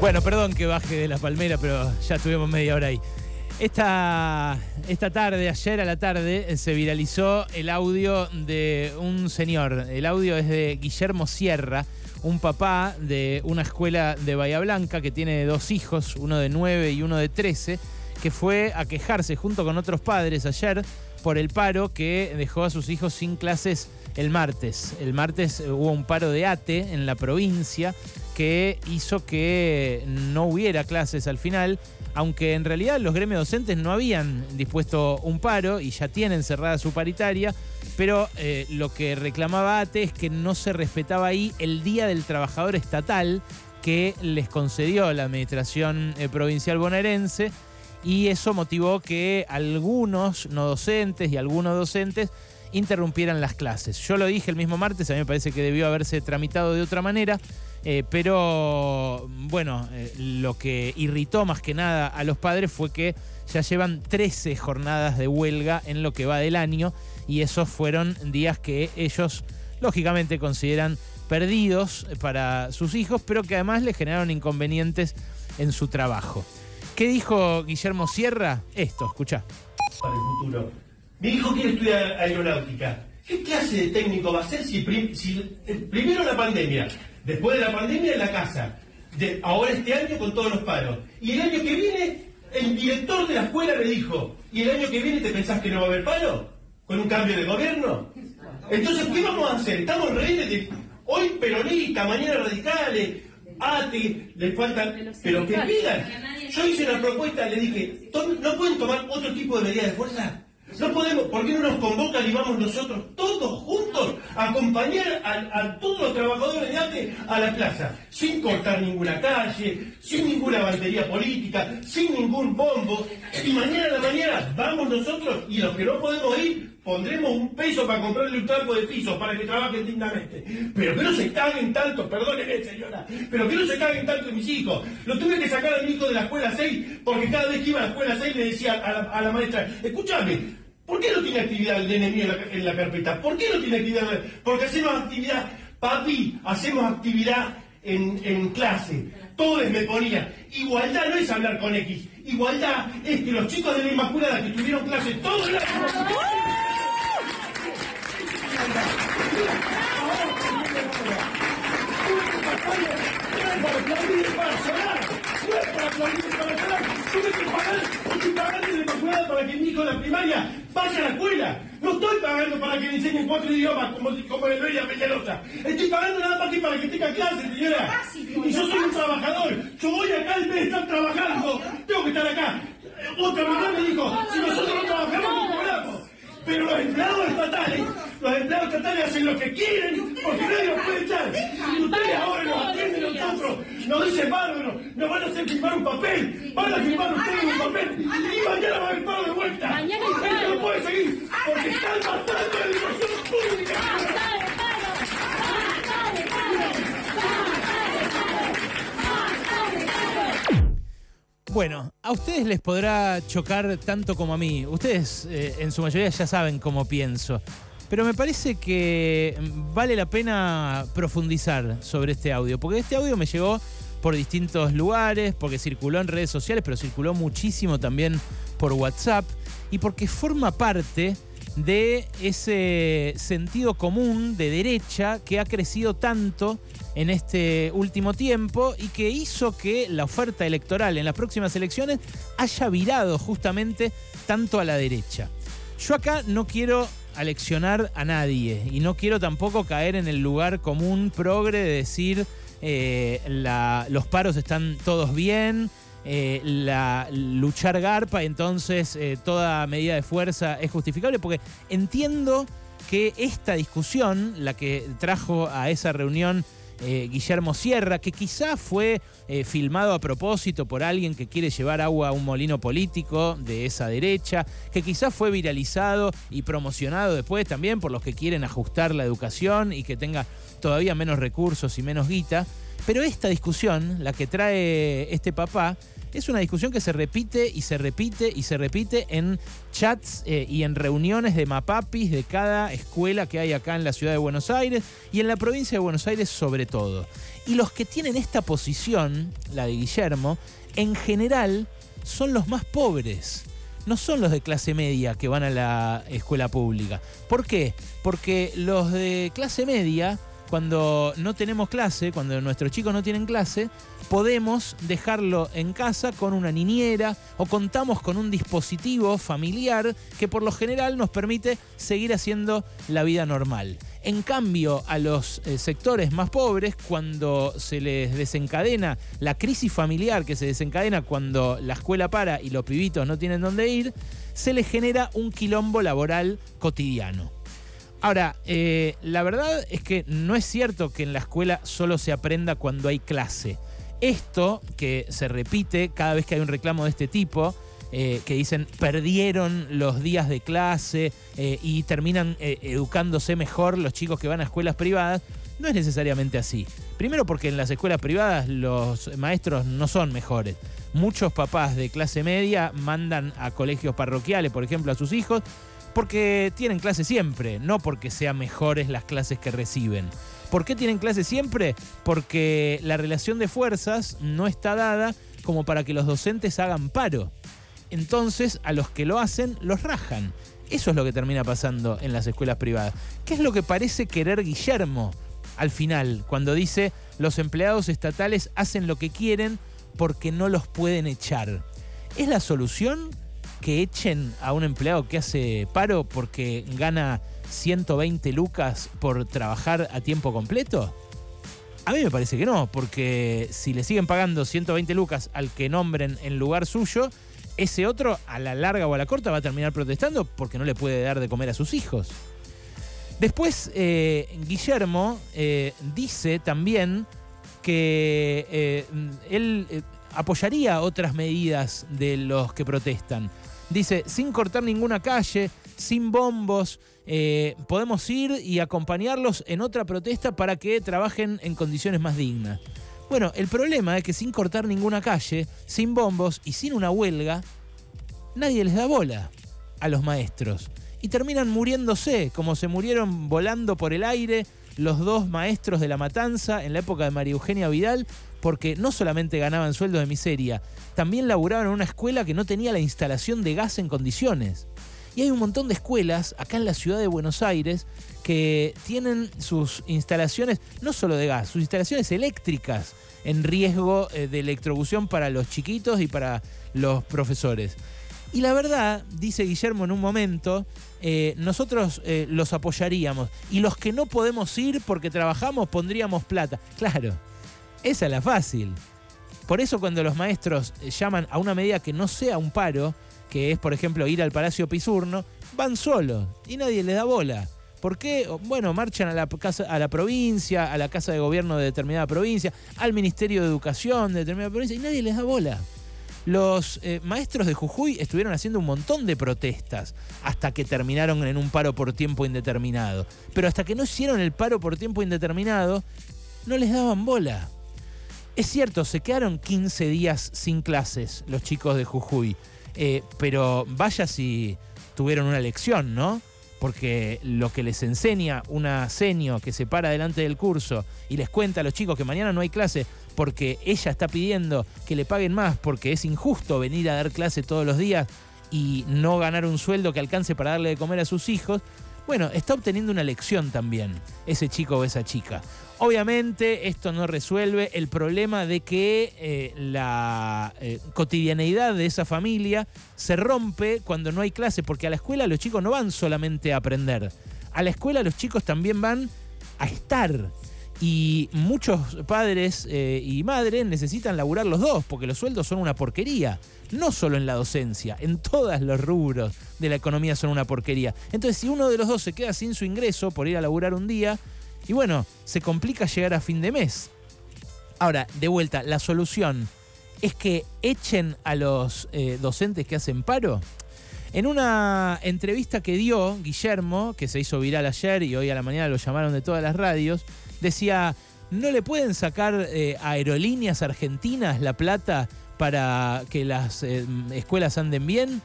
Bueno, perdón que baje de la palmera, pero ya estuvimos media hora ahí. Esta, esta tarde, ayer a la tarde, se viralizó el audio de un señor. El audio es de Guillermo Sierra, un papá de una escuela de Bahía Blanca que tiene dos hijos, uno de 9 y uno de 13, que fue a quejarse junto con otros padres ayer por el paro que dejó a sus hijos sin clases el martes. El martes hubo un paro de ATE en la provincia que hizo que no hubiera clases al final, aunque en realidad los gremios docentes no habían dispuesto un paro y ya tienen cerrada su paritaria, pero eh, lo que reclamaba ATE es que no se respetaba ahí el Día del Trabajador Estatal que les concedió la administración eh, provincial bonaerense y eso motivó que algunos no docentes y algunos docentes interrumpieran las clases. Yo lo dije el mismo martes, a mí me parece que debió haberse tramitado de otra manera, eh, pero bueno, eh, lo que irritó más que nada a los padres fue que ya llevan 13 jornadas de huelga en lo que va del año y esos fueron días que ellos lógicamente consideran perdidos para sus hijos, pero que además les generaron inconvenientes en su trabajo. ¿Qué dijo Guillermo Sierra? Esto, escucha. Para el futuro. Mi hijo quiere estudiar aeronáutica. ¿Qué clase de técnico va a ser si, eh, primero la pandemia, después de la pandemia en la casa, ahora este año con todos los paros? Y el año que viene, el director de la escuela me dijo, ¿y el año que viene te pensás que no va a haber paro? ¿Con un cambio de gobierno? Entonces, ¿qué vamos a hacer? Estamos reídos de hoy peronistas, mañana radicales, ATE, les faltan... Pero que pidan yo hice una propuesta, le dije, ¿no pueden tomar otro tipo de medida de fuerza? No podemos, ¿por qué no nos convocan y vamos nosotros todos juntos a acompañar a, todos los trabajadores de arte a la plaza? Sin cortar ninguna calle, sin ninguna bandería política, sin ningún bombo. Y mañana a la mañana vamos nosotros y los que no podemos ir pondremos un peso para comprarle un trapo de piso para que trabajen dignamente. Pero que no se caguen tanto, perdónenme señora, pero que no se caguen tanto mis hijos. Lo tuve que sacar a mi hijo de la escuela 6 porque cada vez que iba a la escuela 6 le decía a la, maestra, escúchame, ¿por qué no tiene actividad el DNMI en la, carpeta? ¿Por qué no tiene actividad? Porque hacemos actividad, papi, hacemos actividad en, clase. Todos me ponían, igualdad no es hablar con X, igualdad es que los chicos de la Inmaculada que tuvieron clase todos los para llorar. No es para aplaudir para llorar. Tuve que pagar, estoy pagando de Inmaculada para que mi hijo de la primaria vaya a la escuela. No estoy pagando para que enseñen cuatro idiomas como, como le doy a Peñalosa. Estoy pagando nada más que para que tenga clases, señora. Y yo soy un trabajador. Yo voy acá en vez de estar trabajando. Tengo que estar acá. Otra mamá me dijo, si nosotros no trabajamos, no cobramos. Pero los empleados estatales, los empleados estatales hacen lo que quieren porque nadie los puede echar. Y ustedes ahora nos atienden nosotros, nos dicen bárbaro, nos van a hacer firmar un papel, van a firmar ustedes un papel y mañana va a haber paro de vuelta. Mañana no puede seguir porque están matando la educación pública. Bueno, a ustedes les podrá chocar tanto como a mí. Ustedes eh, en su mayoría ya saben cómo pienso. Pero me parece que vale la pena profundizar sobre este audio, porque este audio me llegó por distintos lugares, porque circuló en redes sociales, pero circuló muchísimo también por WhatsApp, y porque forma parte de ese sentido común de derecha que ha crecido tanto en este último tiempo y que hizo que la oferta electoral en las próximas elecciones haya virado justamente tanto a la derecha. Yo acá no quiero aleccionar a nadie. Y no quiero tampoco caer en el lugar común progre de decir eh, los paros están todos bien, eh, la, luchar garpa, entonces eh, toda medida de fuerza es justificable, porque entiendo que esta discusión, la que trajo a esa reunión eh, Guillermo Sierra, que quizá fue filmado a propósito por alguien que quiere llevar agua a un molino político de esa derecha, que quizá fue viralizado y promocionado después también por los que quieren ajustar la educación y que tenga todavía menos recursos y menos guita. Pero esta discusión, la que trae este papá, es una discusión que se repite y se repite y se repite en chats eh, y en reuniones de mapapis de cada escuela que hay acá en la ciudad de Buenos Aires y en la provincia de Buenos Aires sobre todo. Y los que tienen esta posición, la de Guillermo, en general son los más pobres no son los de clase media que van a la escuela pública. ¿Por qué? Porque los de clase media, cuando no tenemos clase, cuando nuestros chicos no tienen clase, podemos dejarlo en casa con una niñera o contamos con un dispositivo familiar que por lo general nos permite seguir haciendo la vida normal. En cambio, a los eh, sectores más pobres, cuando se les desencadena la crisis familiar que se desencadena cuando la escuela para y los pibitos no tienen dónde ir, se les genera un quilombo laboral cotidiano. Ahora, eh, la verdad es que no es cierto que en la escuela solo se aprenda cuando hay clase. Esto, que se repite cada vez que hay un reclamo de este tipo, eh, que dicen perdieron los días de clase eh, y terminan educándose mejor los chicos que van a escuelas privadas, no es necesariamente así. Primero porque en las escuelas privadas los maestros no son mejores. Muchos papás de clase media mandan a colegios parroquiales, por ejemplo, a sus hijos, porque tienen clase siempre, no porque sean mejores las clases que reciben. ¿Por qué tienen clase siempre? Porque la relación de fuerzas no está dada como para que los docentes hagan paro entonces a los que lo hacen los rajan. Eso es lo que termina pasando en las escuelas privadas. ¿Qué es lo que parece querer Guillermo al final, cuando dice los empleados estatales hacen lo que quieren porque no los pueden echar? ¿Es la solución que echen a un empleado que hace paro porque gana 120 lucas por trabajar a tiempo completo? A mí me parece que no, porque si le siguen pagando 120 lucas al que nombren en lugar suyo, ese otro a la larga o a la corta va a terminar protestando porque no le puede dar de comer a sus hijos. Después, eh, Guillermo eh, dice también que eh, él apoyaría otras medidas de los que protestan. Dice, sin cortar ninguna calle, sin bombos, podemos ir y acompañarlos en otra protesta para que trabajen en condiciones más dignas. Bueno, el problema es que sin cortar ninguna calle, sin bombos y sin una huelga, nadie les da bola a los maestros. Y terminan muriéndose, como se murieron volando por el aire los dos maestros de la matanza en la época de María Eugenia Vidal, porque no solamente ganaban sueldos de miseria, también laburaban en una escuela que no tenía la instalación de gas en condiciones. Y hay un montón de escuelas acá en la ciudad de Buenos Aires que tienen sus instalaciones, no solo de gas, sus instalaciones eléctricas en riesgo eh, de electrocución para los chiquitos y para los profesores. Y la verdad, dice Guillermo en un momento, eh, nosotros eh, los apoyaríamos. Y los que no podemos ir porque trabajamos pondríamos plata. Claro, esa es la fácil. Por eso cuando los maestros llaman a una medida que no sea un paro, que es por ejemplo ir al Palacio Pisurno, van solos y nadie les da bola. ¿Por qué? Bueno, marchan a la, casa, a la provincia, a la casa de gobierno de determinada provincia, al Ministerio de Educación de determinada provincia y nadie les da bola. Los eh, maestros de Jujuy estuvieron haciendo un montón de protestas hasta que terminaron en un paro por tiempo indeterminado. Pero hasta que no hicieron el paro por tiempo indeterminado, no les daban bola. Es cierto, se quedaron 15 días sin clases los chicos de Jujuy, eh, pero vaya si tuvieron una lección, ¿no? porque lo que les enseña una senio que se para delante del curso y les cuenta a los chicos que mañana no hay clase porque ella está pidiendo que le paguen más porque es injusto venir a dar clase todos los días y no ganar un sueldo que alcance para darle de comer a sus hijos, bueno, está obteniendo una lección también ese chico o esa chica. Obviamente esto no resuelve el problema de que eh, la eh, cotidianeidad de esa familia se rompe cuando no hay clase, porque a la escuela los chicos no van solamente a aprender, a la escuela los chicos también van a estar. Y muchos padres eh, y madres necesitan laburar los dos, porque los sueldos son una porquería. No solo en la docencia, en todos los rubros de la economía son una porquería. Entonces, si uno de los dos se queda sin su ingreso por ir a laburar un día, y bueno, se complica llegar a fin de mes. Ahora, de vuelta, la solución es que echen a los eh, docentes que hacen paro. En una entrevista que dio Guillermo, que se hizo viral ayer y hoy a la mañana lo llamaron de todas las radios, decía, ¿No le pueden sacar eh, aerolíneas argentinas la plata para que las eh, escuelas anden bien?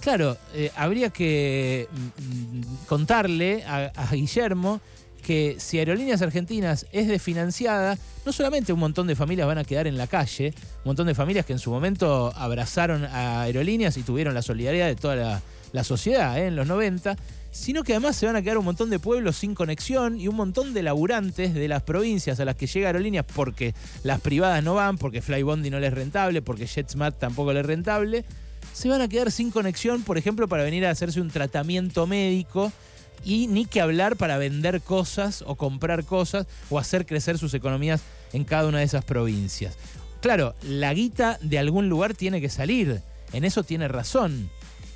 Claro, eh, habría que mm, contarle a, Guillermo que si Aerolíneas Argentinas es desfinanciada, no solamente un montón de familias van a quedar en la calle, un montón de familias que en su momento abrazaron a Aerolíneas y tuvieron la solidaridad de toda la, la sociedad en los 90, sino que además se van a quedar un montón de pueblos sin conexión y un montón de laburantes de las provincias a las que llega Aerolíneas porque las privadas no van, porque Flybondi no les es rentable, porque JetSmart tampoco les es rentable, se van a quedar sin conexión, por ejemplo, para venir a hacerse un tratamiento médico y ni que hablar para vender cosas o comprar cosas o hacer crecer sus economías en cada una de esas provincias. Claro, la guita de algún lugar tiene que salir, en eso tiene razón.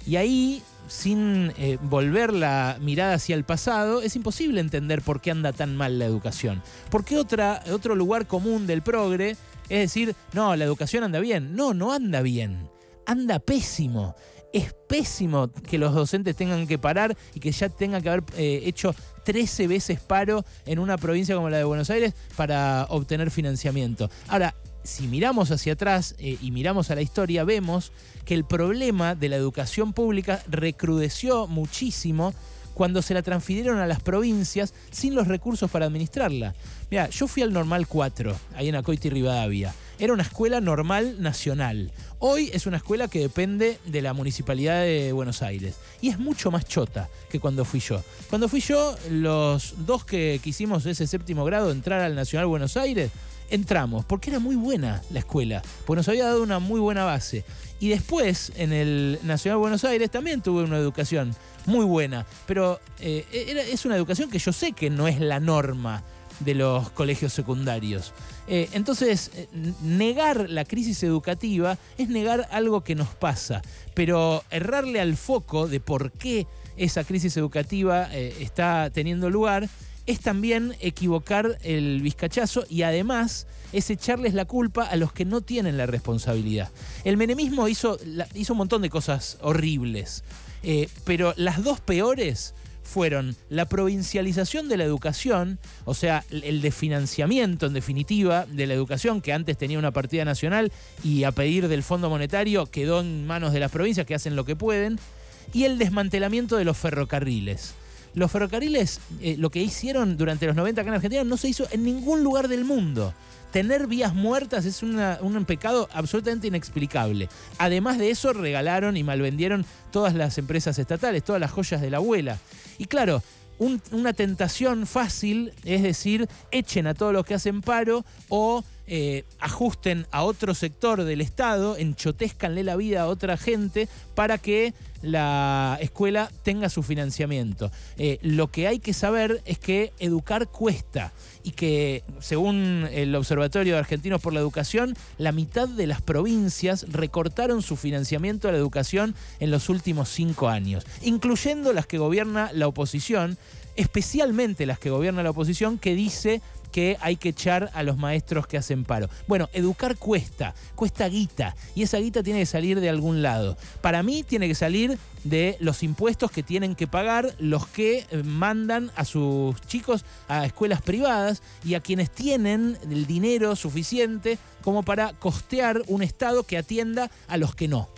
Y ahí, sin eh, volver la mirada hacia el pasado, es imposible entender por qué anda tan mal la educación. Porque otra, otro lugar común del progre es decir, no, la educación anda bien. No, no anda bien. Anda pésimo es pésimo que los docentes tengan que parar y que ya tengan que haber eh, hecho 13 veces paro en una provincia como la de Buenos Aires para obtener financiamiento. Ahora, si miramos hacia atrás eh, y miramos a la historia, vemos que el problema de la educación pública recrudeció muchísimo cuando se la transfirieron a las provincias sin los recursos para administrarla. Mira, yo fui al Normal 4, ahí en Acoiti Rivadavia. Era una escuela normal nacional. Hoy es una escuela que depende de la Municipalidad de Buenos Aires. Y es mucho más chota que cuando fui yo. Cuando fui yo, los dos que quisimos ese séptimo grado entrar al Nacional Buenos Aires, entramos, porque era muy buena la escuela, porque nos había dado una muy buena base. Y después, en el Nacional Buenos Aires, también tuve una educación muy buena, pero eh, es una educación que yo sé que no es la norma de los colegios secundarios. Eh, entonces, eh, negar la crisis educativa es negar algo que nos pasa, pero errarle al foco de por qué esa crisis educativa está teniendo lugar es también equivocar el vizcachazo y además es echarles la culpa a los que no tienen la responsabilidad. El menemismo hizo, hizo un montón de cosas horribles, pero las dos peores fueron la provincialización de la educación, o sea, el desfinanciamiento en definitiva de la educación, que antes tenía una partida nacional y a pedir del Fondo Monetario quedó en manos de las provincias que hacen lo que pueden, y el desmantelamiento de los ferrocarriles. Los ferrocarriles, eh, lo que hicieron durante los 90 acá en Argentina, no se hizo en ningún lugar del mundo tener vías muertas es un pecado absolutamente inexplicable. Además de eso, regalaron y malvendieron todas las empresas estatales, todas las joyas de la abuela. Y claro, una tentación fácil es decir, echen a todos los que hacen paro o eh, ajusten a otro sector del Estado, enchotezcanle la vida a otra gente para que la escuela tenga su financiamiento. Eh, lo que hay que saber es que educar cuesta y que, según el Observatorio de Argentinos por la Educación, la mitad de las provincias recortaron su financiamiento a la educación en los últimos cinco años, incluyendo las que gobierna la oposición, especialmente las que gobierna la oposición, que dice que hay que echar a los maestros que hacen paro. Bueno, educar cuesta, cuesta guita, y esa guita tiene que salir de algún lado. Para mí tiene que salir de los impuestos que tienen que pagar los que eh, mandan a sus chicos a escuelas privadas y a quienes tienen el dinero suficiente como para costear un Estado que atienda a los que no.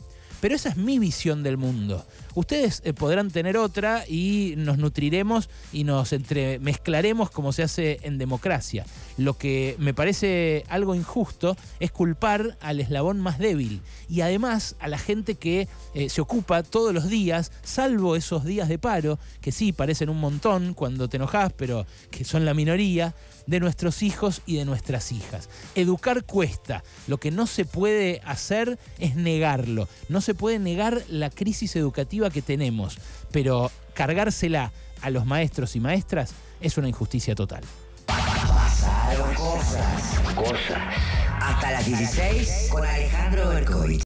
Pero esa es mi visión del mundo. Ustedes eh, podrán tener otra y nos nutriremos y nos entremezclaremos como se hace en democracia. Lo que me parece algo injusto es culpar al eslabón más débil y además a la gente que eh, se ocupa todos los días, salvo esos días de paro, que sí parecen un montón cuando te enojas, pero que son la minoría, de nuestros hijos y de nuestras hijas. Educar cuesta. Lo que no se puede hacer es negarlo. No se puede negar la crisis educativa que tenemos, pero cargársela a los maestros y maestras es una injusticia total. Pasaron cosas. Cosas. Hasta las 16 con Alejandro Berkovich.